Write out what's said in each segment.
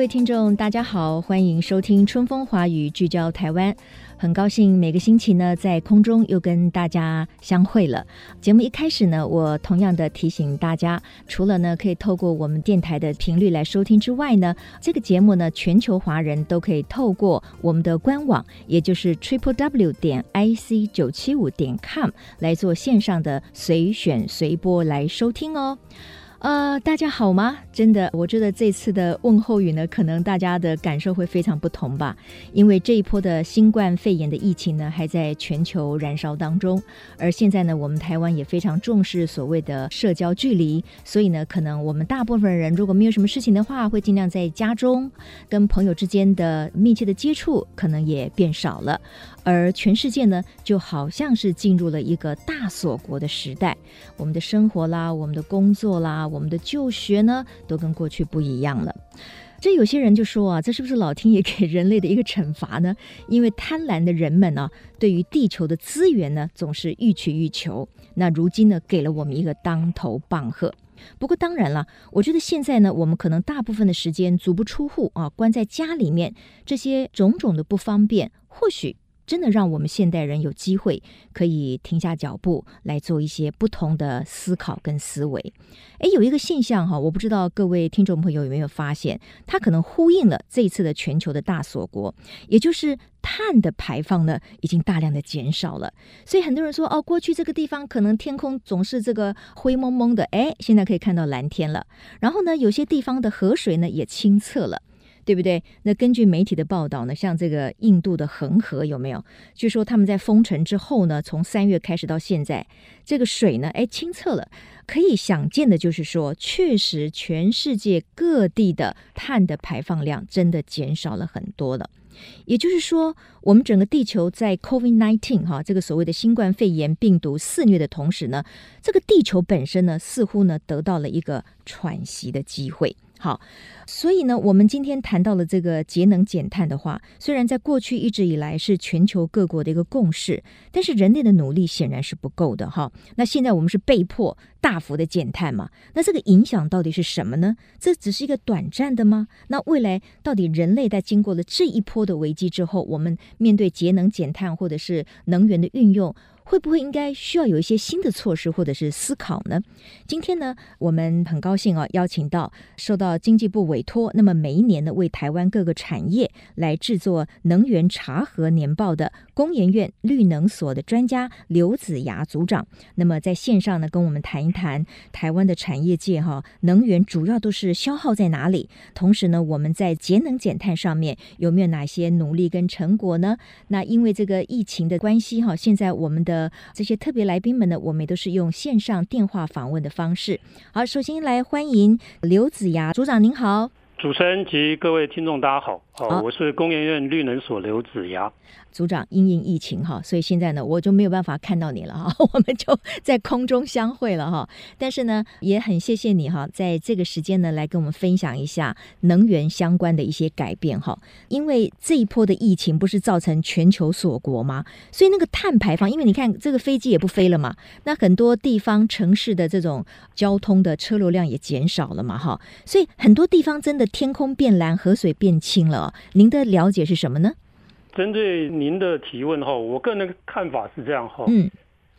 各位听众，大家好，欢迎收听《春风华语》，聚焦台湾。很高兴每个星期呢，在空中又跟大家相会了。节目一开始呢，我同样的提醒大家，除了呢可以透过我们电台的频率来收听之外呢，这个节目呢，全球华人都可以透过我们的官网，也就是 triple w 点 i c 九七五点 com 来做线上的随选随播来收听哦。呃，大家好吗？真的，我觉得这次的问候语呢，可能大家的感受会非常不同吧。因为这一波的新冠肺炎的疫情呢，还在全球燃烧当中，而现在呢，我们台湾也非常重视所谓的社交距离，所以呢，可能我们大部分人如果没有什么事情的话，会尽量在家中跟朋友之间的密切的接触，可能也变少了。而全世界呢，就好像是进入了一个大锁国的时代。我们的生活啦，我们的工作啦，我们的就学呢，都跟过去不一样了。这有些人就说啊，这是不是老天爷给人类的一个惩罚呢？因为贪婪的人们呢，对于地球的资源呢，总是欲取欲求。那如今呢，给了我们一个当头棒喝。不过当然了，我觉得现在呢，我们可能大部分的时间足不出户啊，关在家里面，这些种种的不方便，或许。真的让我们现代人有机会可以停下脚步来做一些不同的思考跟思维。诶，有一个现象哈，我不知道各位听众朋友有没有发现，它可能呼应了这一次的全球的大锁国，也就是碳的排放呢已经大量的减少了。所以很多人说哦，过去这个地方可能天空总是这个灰蒙蒙的，诶，现在可以看到蓝天了。然后呢，有些地方的河水呢也清澈了。对不对？那根据媒体的报道呢，像这个印度的恒河有没有？据说他们在封城之后呢，从三月开始到现在，这个水呢，哎，清澈了。可以想见的就是说，确实全世界各地的碳的排放量真的减少了很多了。也就是说，我们整个地球在 COVID-19 哈这个所谓的新冠肺炎病毒肆虐的同时呢，这个地球本身呢，似乎呢得到了一个喘息的机会。好，所以呢，我们今天谈到了这个节能减碳的话，虽然在过去一直以来是全球各国的一个共识，但是人类的努力显然是不够的哈。那现在我们是被迫大幅的减碳嘛？那这个影响到底是什么呢？这只是一个短暂的吗？那未来到底人类在经过了这一波的危机之后，我们面对节能减碳或者是能源的运用，会不会应该需要有一些新的措施或者是思考呢？今天呢，我们很高兴啊，邀请到受到经济部委托，那么每一年呢，为台湾各个产业来制作能源查核年报的工研院绿能所的专家刘子牙组长。那么在线上呢，跟我们谈一谈台湾的产业界哈，能源主要都是消耗在哪里？同时呢，我们在节能减碳上面有没有哪些努力跟成果呢？那因为这个疫情的关系哈，现在我们的这些特别来宾们呢，我们也都是用线上电话访问的方式。好，首先来欢迎刘子牙组长，您好。主持人及各位听众，大家好。好，我是工研院绿能所刘子牙。组长，因应疫情哈，所以现在呢，我就没有办法看到你了哈，我们就在空中相会了哈。但是呢，也很谢谢你哈，在这个时间呢，来跟我们分享一下能源相关的一些改变哈。因为这一波的疫情不是造成全球锁国吗？所以那个碳排放，因为你看这个飞机也不飞了嘛，那很多地方城市的这种交通的车流量也减少了嘛哈，所以很多地方真的天空变蓝，河水变清了。您的了解是什么呢？针对您的提问哈，我个人的看法是这样哈。嗯，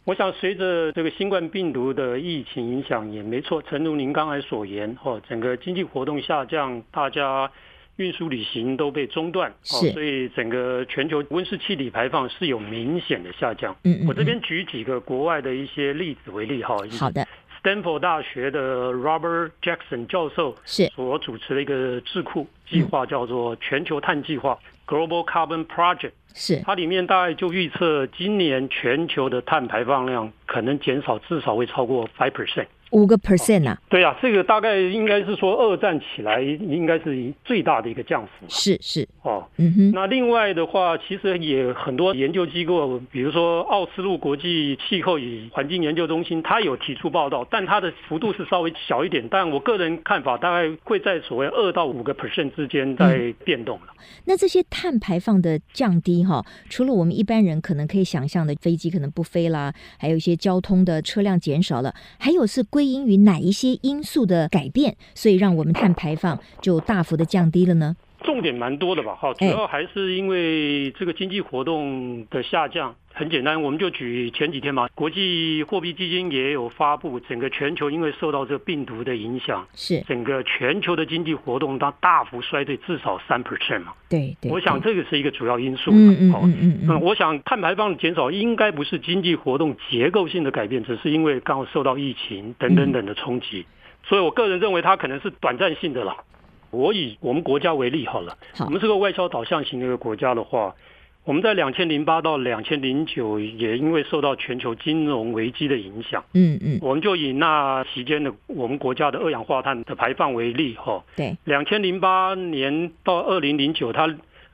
我想随着这个新冠病毒的疫情影响也没错，诚如您刚才所言哈，整个经济活动下降，大家运输旅行都被中断，是，所以整个全球温室气体排放是有明显的下降。嗯，嗯，嗯，我这边举几个国外的一些例子为例哈。好的。斯坦福大学的 Robert Jackson 教授是所主持的一个智库计划，叫做全球碳计划 （Global Carbon Project）。是它里面大概就预测，今年全球的碳排放量可能减少至少会超过 five percent。五个 percent 啊？对啊，这个大概应该是说二战起来应该是最大的一个降幅。是是哦，嗯哼。那另外的话，其实也很多研究机构，比如说奥斯陆国际气候与环境研究中心，它有提出报道，但它的幅度是稍微小一点。但我个人看法，大概会在所谓二到五个 percent 之间在变动了。嗯。那这些碳排放的降低，哈，除了我们一般人可能可以想象的，飞机可能不飞啦，还有一些交通的车辆减少了，还有是归因于哪一些因素的改变，所以让我们碳排放就大幅的降低了呢？重点蛮多的吧，哈，主要还是因为这个经济活动的下降。很简单，我们就举前几天嘛，国际货币基金也有发布，整个全球因为受到这个病毒的影响，是整个全球的经济活动它大幅衰退至少三 percent 嘛。对对，我想这个是一个主要因素。嗯嗯嗯嗯，嗯，我想碳排放的减少应该不是经济活动结构性的改变，只是因为刚好受到疫情等等等的冲击，所以我个人认为它可能是短暂性的了。我以我们国家为例好了，我们是个外销导向型的一个国家的话，我们在两千零八到两千零九也因为受到全球金融危机的影响，嗯嗯，我们就以那期间的我们国家的二氧化碳的排放为例哈，对，两千零八年到二零零九，它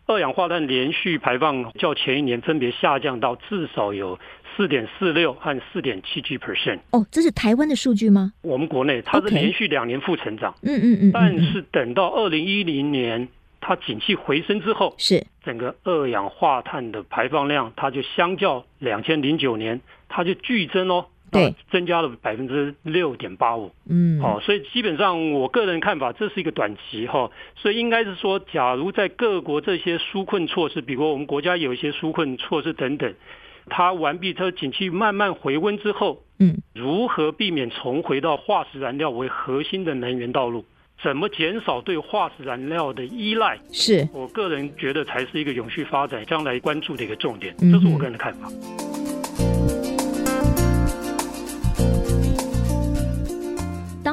二氧化碳连续排放较前一年分别下降到至少有。四点四六和四点七七 percent 哦，这是台湾的数据吗？我们国内它是连续两年负成长，嗯嗯嗯，但是等到二零一零年它景气回升之后，是。整个二氧化碳的排放量，它就相较两千零九年，它就剧增哦，对，增加了百分之六点八五，嗯，好，所以基本上我个人看法，这是一个短期哈，所以应该是说，假如在各国这些纾困措施，比如我们国家有一些纾困措施等等。它完毕，它景气慢慢回温之后，嗯，如何避免重回到化石燃料为核心的能源道路？怎么减少对化石燃料的依赖？是我个人觉得才是一个永续发展将来关注的一个重点，这是我个人的看法。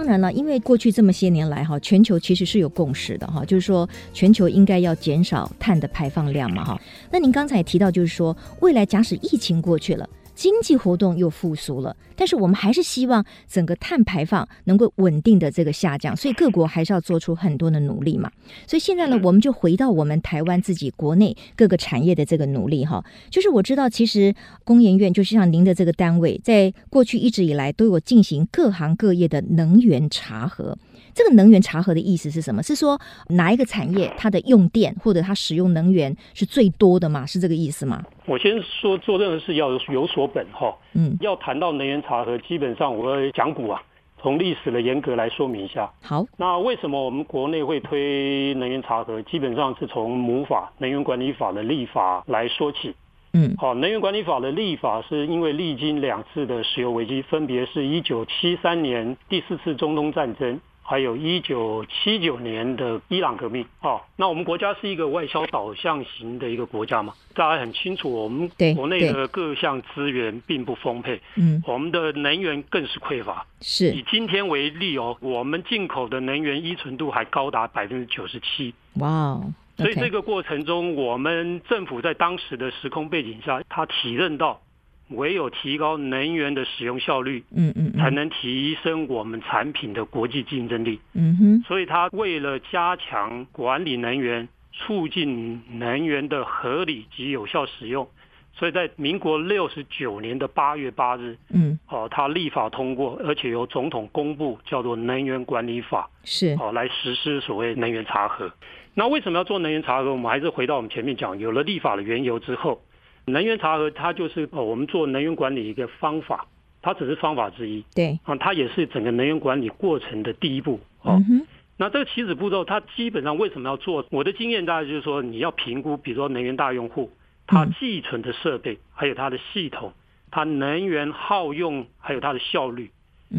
当然了，因为过去这么些年来哈，全球其实是有共识的哈，就是说全球应该要减少碳的排放量嘛哈。那您刚才提到，就是说未来假使疫情过去了。经济活动又复苏了，但是我们还是希望整个碳排放能够稳定的这个下降，所以各国还是要做出很多的努力嘛。所以现在呢，我们就回到我们台湾自己国内各个产业的这个努力哈。就是我知道，其实工研院就是像您的这个单位，在过去一直以来都有进行各行各业的能源查核。这个能源查核的意思是什么？是说哪一个产业它的用电或者它使用能源是最多的吗？是这个意思吗？我先说做任何事要有所本哈。嗯，要谈到能源查核，基本上我要讲古啊，从历史的严格来说明一下。好，那为什么我们国内会推能源查核？基本上是从母法《能源管理法》的立法来说起。嗯，好，《能源管理法》的立法是因为历经两次的石油危机，分别是一九七三年第四次中东战争。还有一九七九年的伊朗革命，哦，那我们国家是一个外销导向型的一个国家嘛，大家很清楚，我们国内的各项资源并不丰沛，嗯，我们的能源更是匮乏，是以今天为例哦，我们进口的能源依存度还高达百分之九十七，哇，okay，所以这个过程中，我们政府在当时的时空背景下，他体认到。唯有提高能源的使用效率，嗯嗯，才能提升我们产品的国际竞争力。嗯哼，所以他为了加强管理能源，促进能源的合理及有效使用，所以在民国六十九年的八月八日，嗯，哦，他立法通过，而且由总统公布，叫做《能源管理法》，是哦，来实施所谓能源查核。那为什么要做能源查核？我们还是回到我们前面讲，有了立法的缘由之后。能源查核，它就是哦，我们做能源管理一个方法，它只是方法之一。对啊，它也是整个能源管理过程的第一步。哦，嗯、那这个起始步骤，它基本上为什么要做？我的经验大概就是说，你要评估，比如说能源大用户，它寄存的设备，还有它的系统，它能源耗用，还有它的效率。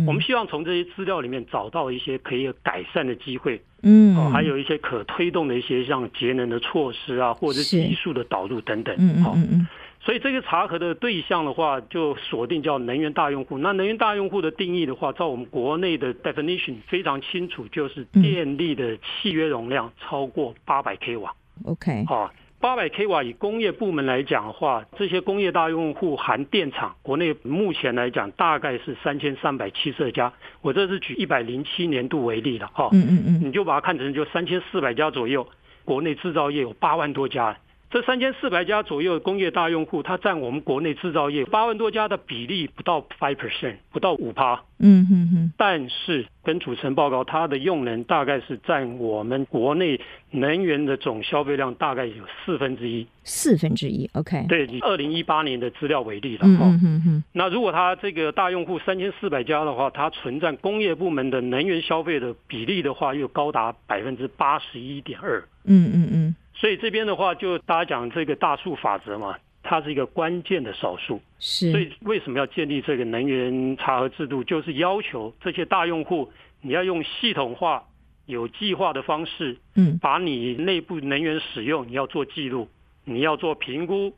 我们希望从这些资料里面找到一些可以改善的机会，嗯，哦，还有一些可推动的一些像节能的措施啊，或者是技术的导入等等，嗯嗯嗯，所以这个查核的对象的话，就锁定叫能源大用户。那能源大用户的定义的话，照我们国内的 definition 非常清楚，就是电力的契约容量超过八百 k 瓦。OK，啊。八百 k 瓦以工业部门来讲的话，这些工业大用户含电厂，国内目前来讲大概是三千三百七十二家。我这是举一百零七年度为例了哈，嗯嗯嗯，你就把它看成就三千四百家左右，国内制造业有八万多家。这三千四百家左右工业大用户，它占我们国内制造业八万多家的比例不到 five percent，不到五趴。嗯哼哼。但是跟主持人报告，它的用能大概是占我们国内能源的总消费量大概有四分之一。四分之一，OK。对，以二零一八年的资料为例了。嗯哼哼。那如果它这个大用户三千四百家的话，它存占工业部门的能源消费的比例的话，又高达百分之八十一点二。嗯嗯嗯。所以这边的话，就大家讲这个大数法则嘛，它是一个关键的少数。是。所以为什么要建立这个能源查核制度？就是要求这些大用户，你要用系统化、有计划的方式，嗯，把你内部能源使用，你要做记录，你要做评估，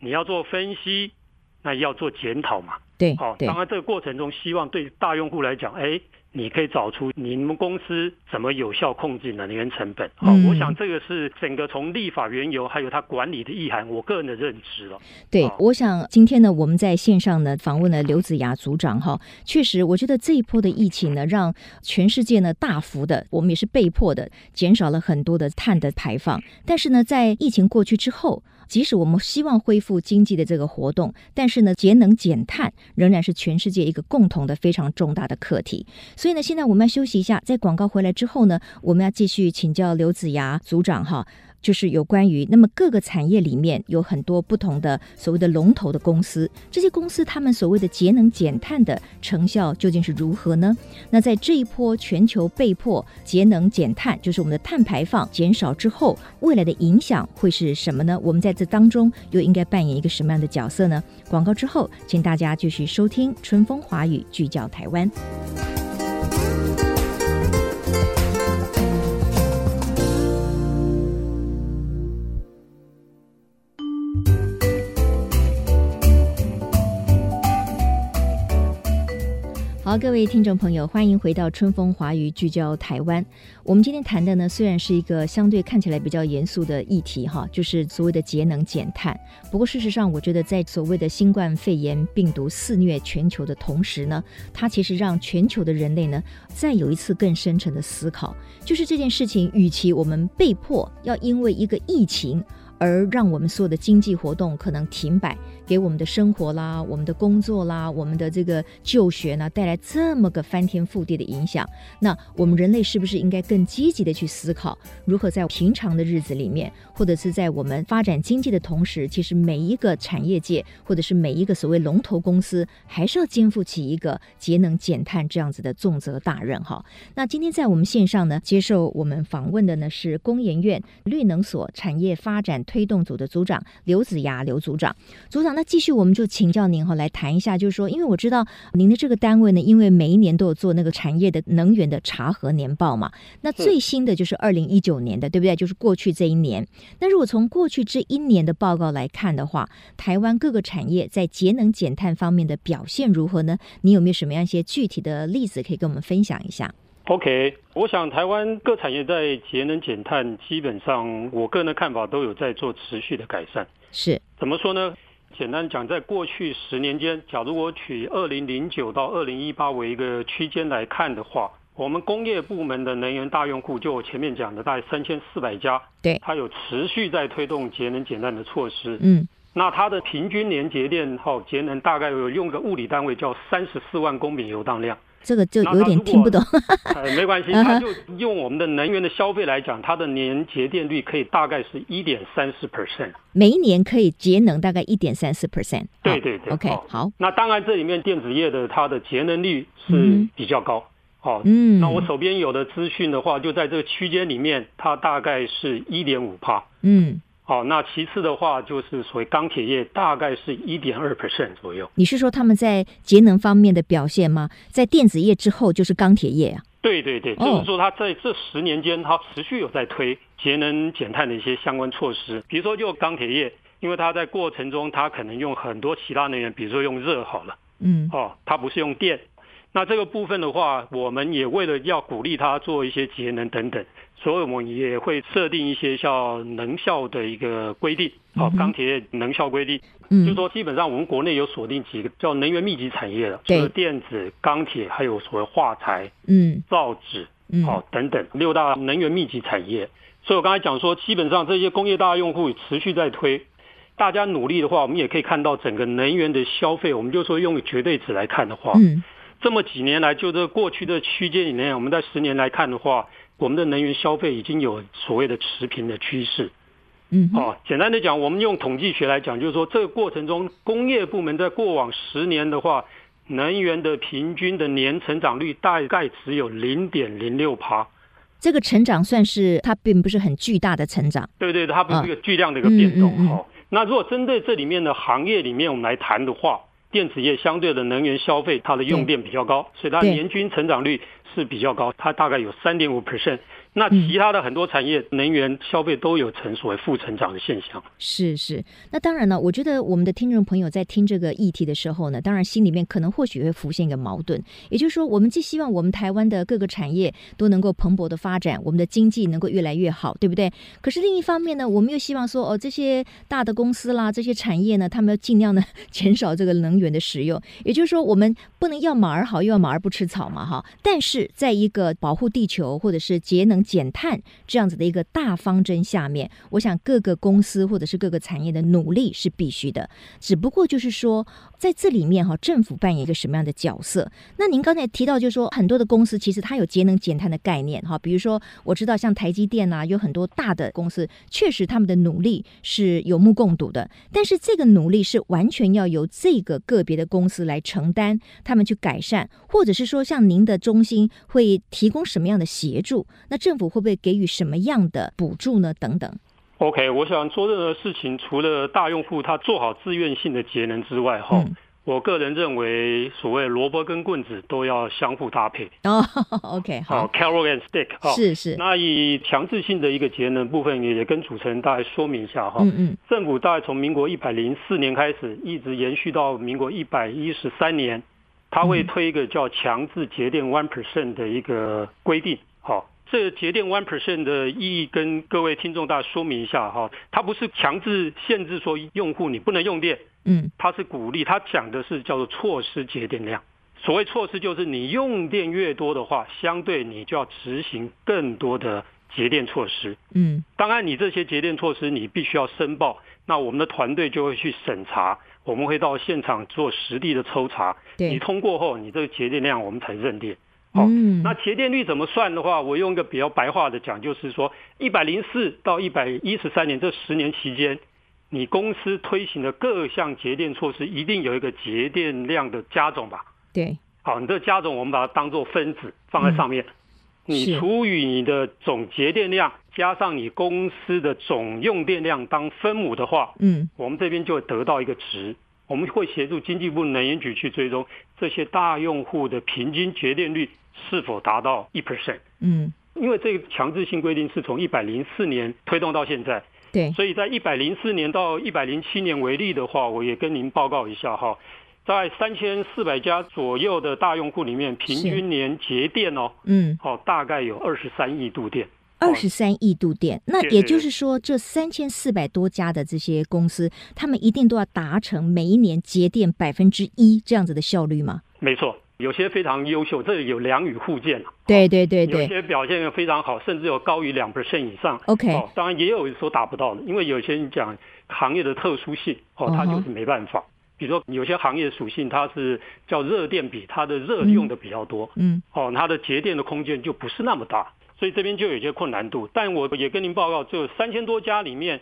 你要做分析，那要做检讨嘛。对。好，当然这个过程中，希望对大用户来讲，哎。你可以找出你们公司怎么有效控制能源成本。好，我想这个是整个从立法缘由还有它管理的意涵，我个人的认知了。对，我想今天呢，我们在线上呢访问了刘子雅组长哈，确实，我觉得这一波的疫情呢，让全世界呢大幅的，我们也是被迫的减少了很多的碳的排放。但是呢，在疫情过去之后，即使我们希望恢复经济的这个活动，但是呢，节能减碳仍然是全世界一个共同的非常重大的课题。所以呢，现在我们要休息一下，在广告回来之后呢，我们要继续请教刘子牙组长哈。就是有关于那么各个产业里面有很多不同的所谓的龙头的公司，这些公司他们所谓的节能减碳的成效究竟是如何呢？那在这一波全球被迫节能减碳，就是我们的碳排放减少之后，未来的影响会是什么呢？我们在这当中又应该扮演一个什么样的角色呢？广告之后，请大家继续收听春风华语，聚焦台湾。各位听众朋友，欢迎回到春风华语聚焦台湾。我们今天谈的呢，虽然是一个相对看起来比较严肃的议题，哈，就是所谓的节能减碳。不过事实上，我觉得在所谓的新冠肺炎病毒肆虐全球的同时呢，它其实让全球的人类呢，再有一次更深沉的思考，就是这件事情，与其我们被迫要因为一个疫情。而让我们所有的经济活动可能停摆，给我们的生活啦、我们的工作啦、我们的这个就学呢，带来这么个翻天覆地的影响。那我们人类是不是应该更积极的去思考，如何在平常的日子里面，或者是在我们发展经济的同时，其实每一个产业界或者是每一个所谓龙头公司，还是要肩负起一个节能减碳这样子的重责大任哈。那今天在我们线上呢，接受我们访问的呢是工研院绿能所产业发展推动组的组长刘子牙，刘组长，组长，那继续我们就请教您哈，来谈一下，就是说，因为我知道您的这个单位呢，因为每一年都有做那个产业的能源的查核年报嘛，那最新的就是二零一九年的，对不对？就是过去这一年。那如果从过去这一年的报告来看的话，台湾各个产业在节能减碳方面的表现如何呢？你有没有什么样一些具体的例子可以跟我们分享一下？OK，我想台湾各产业在节能减碳，基本上我个人的看法都有在做持续的改善。是，怎么说呢？简单讲，在过去十年间，假如我取二零零九到二零一八为一个区间来看的话，我们工业部门的能源大用户，就我前面讲的大概三千四百家，对，它有持续在推动节能减碳的措施。嗯，那它的平均年节电耗节能大概有用个物理单位叫三十四万公里油当量。这个就有点听不懂。呃，没关系，它就用我们的能源的消费来讲，它的年节电率可以大概是一点三四 percent，每一年可以节能大概一点三四 percent。对对对，OK，好。那当然，这里面电子业的它的节能率是比较高。好，嗯，那我手边有的资讯的话，就在这个区间里面，它大概是一点五帕。嗯。好，那其次的话就是所谓钢铁业，大概是一点二 percent 左右。你是说他们在节能方面的表现吗？在电子业之后就是钢铁业啊？对对对，就是说他在这十年间，他持续有在推节能减碳的一些相关措施。比如说就钢铁业，因为它在过程中它可能用很多其他能源，比如说用热好了，嗯，哦，它不是用电。那这个部分的话，我们也为了要鼓励它做一些节能等等，所以我们也会设定一些叫能效的一个规定，好，钢铁能效规定，嗯，就是说基本上我们国内有锁定几个叫能源密集产业的，就是电子、钢铁，还有所谓化材、嗯，造纸，好等等六大能源密集产业。所以我刚才讲说，基本上这些工业大用户持续在推，大家努力的话，我们也可以看到整个能源的消费，我们就说用绝对值来看的话，嗯。这么几年来，就这过去的区间里面，我们在十年来看的话，我们的能源消费已经有所谓的持平的趋势。嗯，哦，简单的讲，我们用统计学来讲，就是说这个过程中，工业部门在过往十年的话，能源的平均的年成长率大概只有零点零六趴。这个成长算是它并不是很巨大的成长。对对，它不是一个巨量的一个变动。哈、哦，那如果针对这里面的行业里面我们来谈的话。电子业相对的能源消费，它的用电比较高，所以它年均成长率是比较高，它大概有三点五 percent。那其他的很多产业能源消费都有成所谓负成长的现象。是是，那当然呢，我觉得我们的听众朋友在听这个议题的时候呢，当然心里面可能或许会浮现一个矛盾，也就是说，我们既希望我们台湾的各个产业都能够蓬勃的发展，我们的经济能够越来越好，对不对？可是另一方面呢，我们又希望说，哦，这些大的公司啦，这些产业呢，他们要尽量的减少这个能源的使用。也就是说，我们不能要马儿好，又要马儿不吃草嘛，哈。但是在一个保护地球或者是节能。减碳这样子的一个大方针下面，我想各个公司或者是各个产业的努力是必须的。只不过就是说，在这里面哈，政府扮演一个什么样的角色？那您刚才提到，就是说很多的公司其实它有节能减碳的概念哈，比如说我知道像台积电呐，有很多大的公司，确实他们的努力是有目共睹的。但是这个努力是完全要由这个个别的公司来承担，他们去改善，或者是说像您的中心会提供什么样的协助？那政政府会不会给予什么样的补助呢？等等。OK，我想做任何事情，除了大用户他做好自愿性的节能之外，哈、嗯，我个人认为，所谓萝卜跟棍子都要相互搭配。哦，OK，好，Carrot and stick，哈是是。那以强制性的一个节能部分，也跟主持人大概说明一下哈。嗯嗯。政府大概从民国一百零四年开始，一直延续到民国一百一十三年，他会推一个叫强制节电 one percent 的一个规定。好。这个节电 one percent 的意义跟各位听众大家说明一下哈，它不是强制限制说用户你不能用电，嗯，它是鼓励，它讲的是叫做措施节电量。所谓措施就是你用电越多的话，相对你就要执行更多的节电措施，嗯，当然你这些节电措施你必须要申报，那我们的团队就会去审查，我们会到现场做实地的抽查，你通过后，你这个节电量我们才认电。好，那节电率怎么算的话，我用一个比较白话的讲，就是说，一百零四到一百一十三年这十年期间，你公司推行的各项节电措施，一定有一个节电量的加总吧？对。好，你这个加总我们把它当做分子放在上面，嗯、你除以你的总节电量加上你公司的总用电量当分母的话，嗯，我们这边就会得到一个值。我们会协助经济部能源局去追踪这些大用户的平均节电率是否达到一 percent。嗯，因为这个强制性规定是从一百零四年推动到现在，对，所以在一百零四年到一百零七年为例的话，我也跟您报告一下哈，在三千四百家左右的大用户里面，平均年节电哦，嗯，哦，大概有二十三亿度电。二十三亿度电，那也就是说，这三千四百多家的这些公司，他们一定都要达成每一年节电百分之一这样子的效率吗？没错，有些非常优秀，这里有良莠互见。对对对对，有些表现非常好，甚至有高于两 percent 以上。OK，当然也有说达不到的，因为有些人讲行业的特殊性，哦，它就是没办法。Uh -huh. 比如说有些行业属性，它是叫热电比，它的热用的比较多，嗯，哦，它的节电的空间就不是那么大。所以这边就有些困难度，但我也跟您报告，就三千多家里面，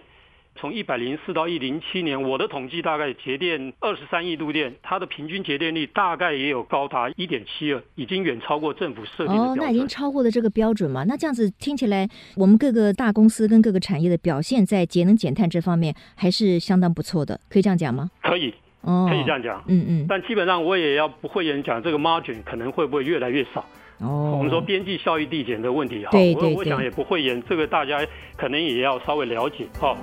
从一百零四到一零七年，我的统计大概节电二十三亿度电，它的平均节电率大概也有高达一点七二，已经远超过政府设定的标准。哦，那已经超过了这个标准嘛？那这样子听起来，我们各个大公司跟各个产业的表现在节能减碳这方面还是相当不错的，可以这样讲吗？可以，哦，可以这样讲，嗯嗯。但基本上我也要不会言讲，这个 margin 可能会不会越来越少。哦，我们说边际效益递减的问题哈，我我想也不会言，这个大家可能也要稍微了解哈。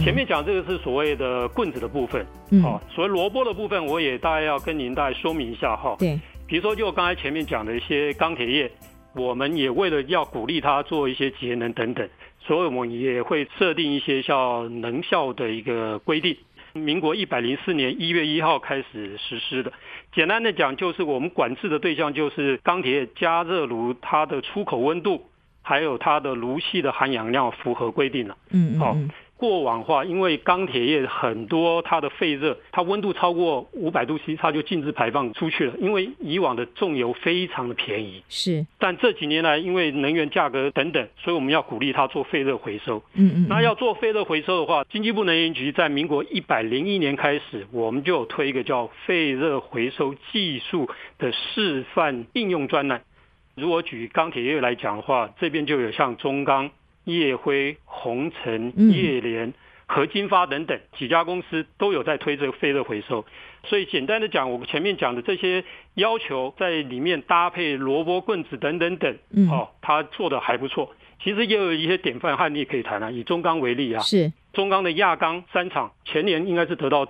前面讲这个是所谓的棍子的部分，好、嗯，所谓萝卜的部分，我也大概要跟您大概说明一下哈。对，比如说就刚才前面讲的一些钢铁业，我们也为了要鼓励它做一些节能等等，所以我们也会设定一些叫能效的一个规定。民国一百零四年一月一号开始实施的。简单的讲，就是我们管制的对象就是钢铁加热炉它的出口温度，还有它的炉系的含氧量符合规定了。嗯，嗯，好。过往话，因为钢铁业很多它的废热，它温度超过五百度 C，它就禁止排放出去了。因为以往的重油非常的便宜，是。但这几年来，因为能源价格等等，所以我们要鼓励它做废热回收。嗯嗯。那要做废热回收的话，经济部能源局在民国一百零一年开始，我们就有推一个叫废热回收技术的示范应用专栏。如果举钢铁业来讲的话，这边就有像中钢。烨辉、鸿诚、叶联、合金发等等几家公司都有在推这个废热回收，所以简单的讲，我前面讲的这些要求在里面搭配萝卜棍子等等等，哦，他做的还不错。其实也有一些典范案例可以谈啊，以中钢为例啊，是中钢的亚钢三厂前年应该是得到。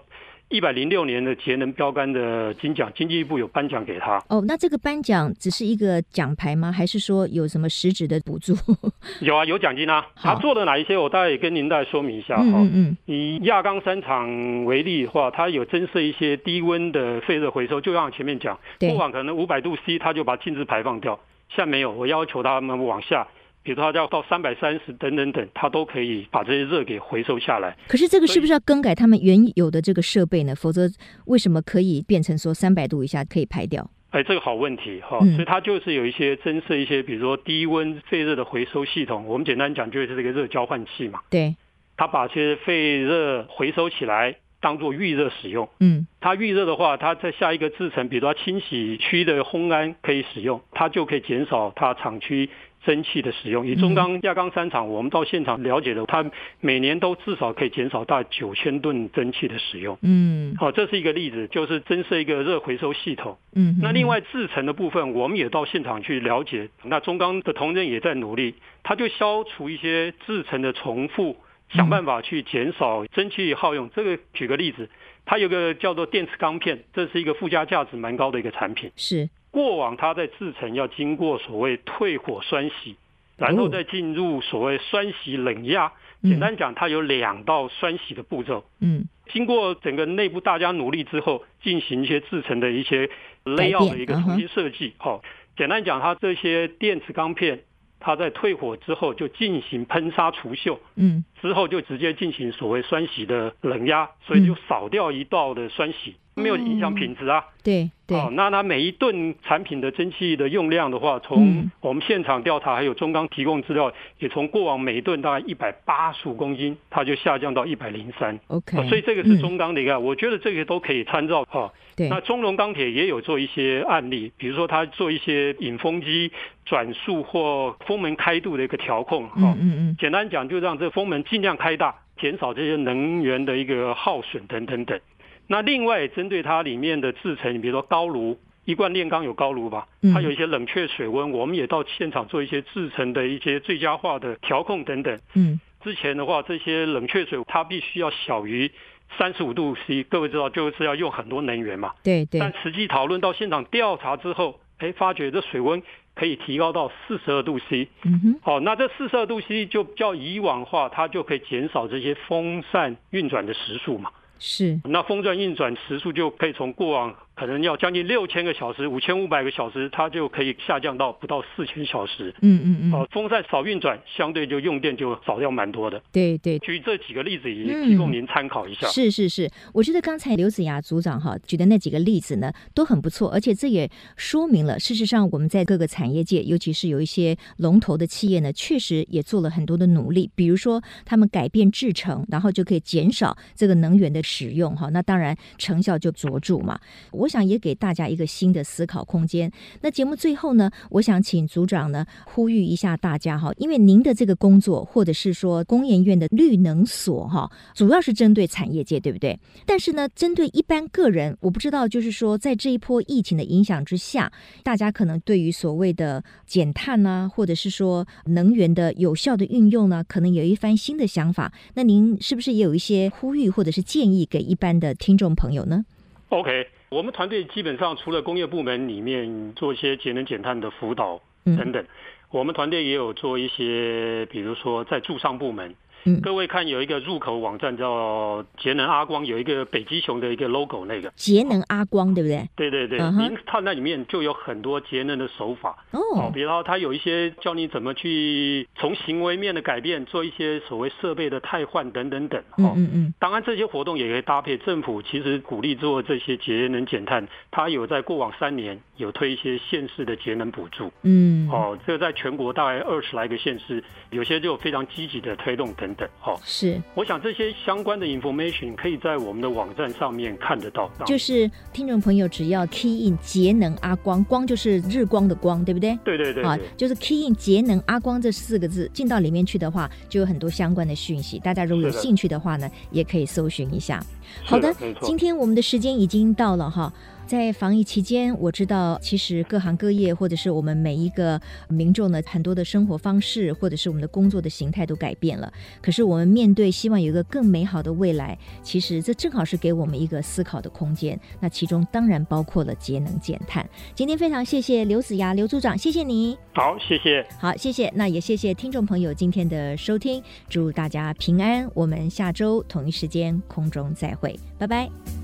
一百零六年的节能标杆的金奖，经济部有颁奖给他。哦，那这个颁奖只是一个奖牌吗？还是说有什么实质的补助？有啊，有奖金啊。他做的哪一些，我大概也跟您大概说明一下哈。嗯嗯。以亚钢三厂为例的话，它有增设一些低温的废热回收，就像前面讲，过往可能五百度 C，它就把禁止排放掉。现在没有，我要求他们往下。比如说，它要到三百三十等等等，它都可以把这些热给回收下来。可是这个是不是要更改他们原有的这个设备呢？否则为什么可以变成说三百度以下可以排掉？哎，这个好问题哈。所以它就是有一些增设一些，比如说低温废热的回收系统。我们简单讲就是这个热交换器嘛。对。它把这些废热回收起来，当做预热使用。嗯。它预热的话，它在下一个制程，比如说清洗区的烘干可以使用，它就可以减少它厂区。蒸汽的使用，以中钢、亚钢三厂，我们到现场了解的，它每年都至少可以减少大概九千吨蒸汽的使用。嗯，好，这是一个例子，就是增设一个热回收系统。嗯，那另外制成的部分，我们也到现场去了解。那中钢的同仁也在努力，它就消除一些制成的重复，想办法去减少蒸汽耗用。这个举个例子，它有个叫做电池钢片，这是一个附加价值蛮高的一个产品。是。过往它在制成要经过所谓退火酸洗，然后再进入所谓酸洗冷压。简单讲，它有两道酸洗的步骤。嗯，经过整个内部大家努力之后，进行一些制成的一些 layout 的一个重新设计。好，简单讲，它这些电池钢片，它在退火之后就进行喷砂除锈。嗯，之后就直接进行所谓酸洗的冷压，所以就少掉一道的酸洗。没有影响品质啊，对对。哦，那它每一吨产品的蒸汽的用量的话，从我们现场调查，还有中钢提供资料，也从过往每一吨大概一百八十五公斤，它就下降到一百零三。OK，所以这个是中钢的一个，我觉得这个都可以参照哈。对。那中龙钢铁也有做一些案例，比如说它做一些引风机转速或风门开度的一个调控。嗯嗯嗯。简单讲，就让这个风门尽量开大，减少这些能源的一个耗损等等等。那另外针对它里面的制成，你比如说高炉，一罐炼钢有高炉吧，它有一些冷却水温，我们也到现场做一些制成的一些最佳化的调控等等。嗯，之前的话，这些冷却水它必须要小于三十五度 C，各位知道就是要用很多能源嘛。对对。但实际讨论到现场调查之后，哎，发觉这水温可以提高到四十二度 C。嗯哼。好，那这四十二度 C 就较以往的话，它就可以减少这些风扇运转的时速嘛。是，那风转运转时速就可以从过往可能要将近六千个小时、五千五百个小时，它就可以下降到不到四千小时。嗯嗯嗯。哦，风扇少运转，相对就用电就少掉蛮多的。对对。举这几个例子也提供您参考一下。嗯。是是是，我觉得刚才刘子牙组长哈举的那几个例子呢都很不错，而且这也说明了，事实上我们在各个产业界，尤其是有一些龙头的企业呢，确实也做了很多的努力，比如说他们改变制成，然后就可以减少这个能源的使用哈，那当然成效就卓著嘛。我我想也给大家一个新的思考空间。那节目最后呢，我想请组长呢呼吁一下大家哈，因为您的这个工作或者是说工研院的绿能所哈，主要是针对产业界，对不对？但是呢，针对一般个人，我不知道，就是说在这一波疫情的影响之下，大家可能对于所谓的减碳呢，或者是说能源的有效的运用呢，可能有一番新的想法。那您是不是也有一些呼吁或者是建议给一般的听众朋友呢？OK，我们团队基本上除了工业部门里面做一些节能减碳的辅导等等，嗯、我们团队也有做一些，比如说在驻商部门。嗯、各位看，有一个入口网站叫节能阿光，有一个北极熊的一个 logo，那个节能阿光，对不对？对对对，您、uh huh. 看那里面就有很多节能的手法哦，oh. 比如说它有一些教你怎么去从行为面的改变，做一些所谓设备的汰换等等等。哦、嗯嗯嗯。当然这些活动也可以搭配政府，其实鼓励做这些节能减碳，它有在过往三年有推一些县市的节能补助。嗯。哦，这个在全国大概二十来个县市，有些就非常积极的推动等。好，是，我想这些相关的 information 可以在我们的网站上面看得到。就是听众朋友只要 key in 节能阿光，光就是日光的光，对不对？对对对，对。啊，就是 key in 节能阿光这四个字进到里面去的话，就有很多相关的讯息。大家如果有兴趣的话呢，也可以搜寻一下。好，的今天我们的时间已经到了哈。在防疫期间，我知道其实各行各业或者是我们每一个民众呢，很多的生活方式或者是我们的工作的形态都改变了。可是我们面对希望有一个更美好的未来，其实这正好是给我们一个思考的空间。那其中当然包括了节能减碳。今天非常谢谢刘子牙刘组长，谢谢你。好，谢谢。好，谢谢。那也谢谢听众朋友今天的收听，祝大家平安。我们下周同一时间空中再会，拜拜。